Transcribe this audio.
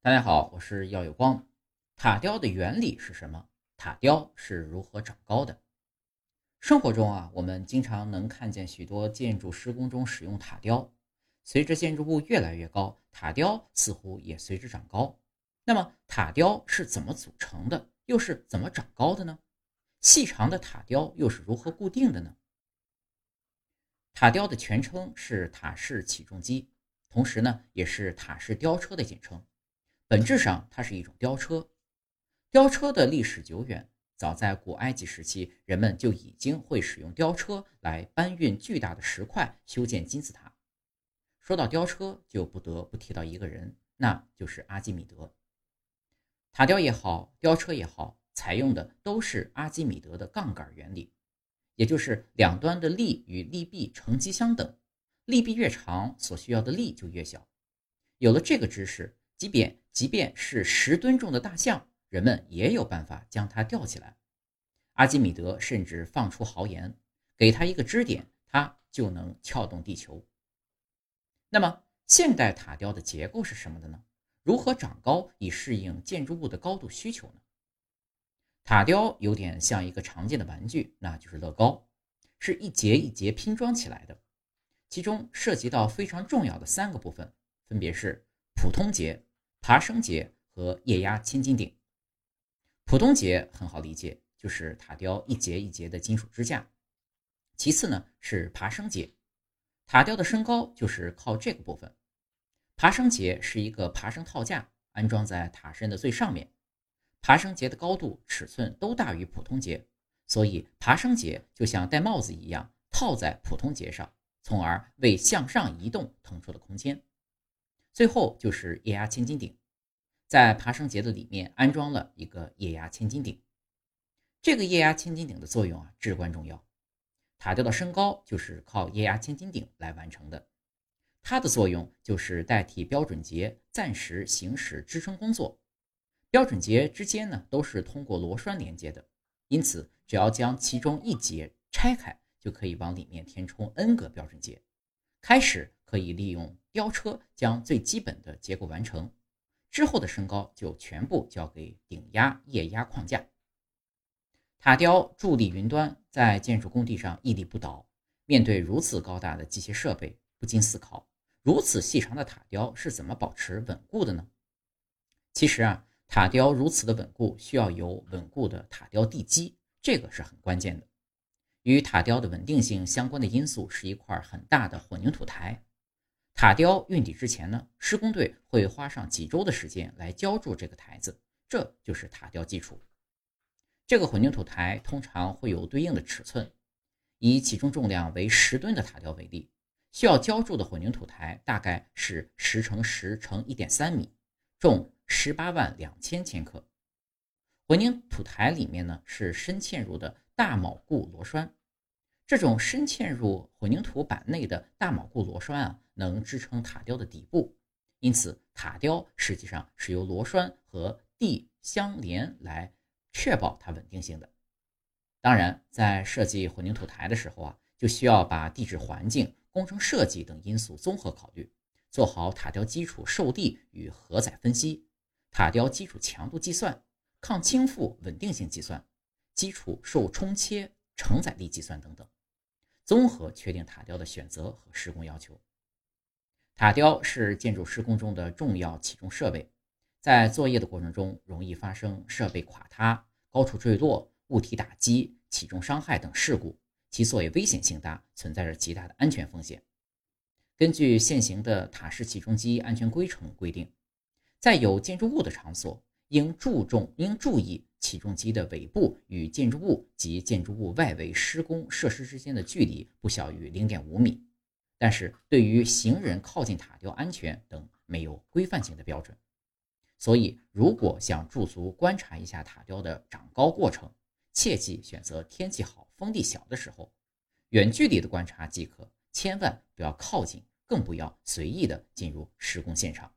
大家好，我是耀有光。塔吊的原理是什么？塔吊是如何长高的？生活中啊，我们经常能看见许多建筑施工中使用塔吊。随着建筑物越来越高，塔吊似乎也随之长高。那么，塔吊是怎么组成的？又是怎么长高的呢？细长的塔吊又是如何固定的呢？塔吊的全称是塔式起重机，同时呢，也是塔式吊车的简称。本质上，它是一种吊车。吊车的历史久远，早在古埃及时期，人们就已经会使用吊车来搬运巨大的石块，修建金字塔。说到吊车，就不得不提到一个人，那就是阿基米德。塔吊也好，吊车也好，采用的都是阿基米德的杠杆原理，也就是两端的力与力臂成积相等，力臂越长，所需要的力就越小。有了这个知识，即便即便是十吨重的大象。人们也有办法将它吊起来。阿基米德甚至放出豪言，给他一个支点，它就能撬动地球。那么，现代塔吊的结构是什么的呢？如何长高以适应建筑物的高度需求呢？塔吊有点像一个常见的玩具，那就是乐高，是一节一节拼装起来的，其中涉及到非常重要的三个部分，分别是普通节、爬升节和液压千斤顶。普通节很好理解，就是塔吊一节一节的金属支架。其次呢是爬升节，塔吊的升高就是靠这个部分。爬升节是一个爬升套架，安装在塔身的最上面。爬升节的高度、尺寸都大于普通节，所以爬升节就像戴帽子一样套在普通节上，从而为向上移动腾出了空间。最后就是液压千斤顶。在爬升节的里面安装了一个液压千斤顶，这个液压千斤顶的作用啊至关重要。塔吊的升高就是靠液压千斤顶来完成的，它的作用就是代替标准节暂时行使支撑工作。标准节之间呢都是通过螺栓连接的，因此只要将其中一节拆开，就可以往里面填充 n 个标准节。开始可以利用吊车将最基本的结构完成。之后的升高就全部交给顶压液压框架。塔吊伫立云端，在建筑工地上屹立不倒。面对如此高大的机械设备，不禁思考：如此细长的塔吊是怎么保持稳固的呢？其实啊，塔吊如此的稳固，需要有稳固的塔吊地基，这个是很关键的。与塔吊的稳定性相关的因素是一块很大的混凝土台。塔吊运抵之前呢，施工队会花上几周的时间来浇筑这个台子，这就是塔吊基础。这个混凝土台通常会有对应的尺寸，以起重重量为十吨的塔吊为例，需要浇筑的混凝土台大概是十乘十乘一点三米，重十八万两千千克。混凝土台里面呢是深嵌入的大铆固螺栓。这种深嵌入混凝土板内的大铆固螺栓啊，能支撑塔吊的底部，因此塔吊实际上是由螺栓和地相连来确保它稳定性的。当然，在设计混凝土台的时候啊，就需要把地质环境、工程设计等因素综合考虑，做好塔吊基础受地与荷载分析、塔吊基础强度计算、抗倾覆稳定性计算、基础受冲切承载力计算等等。综合确定塔吊的选择和施工要求。塔吊是建筑施工中的重要起重设备，在作业的过程中容易发生设备垮塌、高处坠落、物体打击、起重伤害等事故，其作业危险性大，存在着极大的安全风险。根据现行的塔式起重机安全规程规定，在有建筑物的场所，应注重应注意。起重机的尾部与建筑物及建筑物外围施工设施之间的距离不小于零点五米，但是对于行人靠近塔吊安全等没有规范性的标准。所以，如果想驻足观察一下塔吊的长高过程，切记选择天气好、风力小的时候，远距离的观察即可，千万不要靠近，更不要随意的进入施工现场。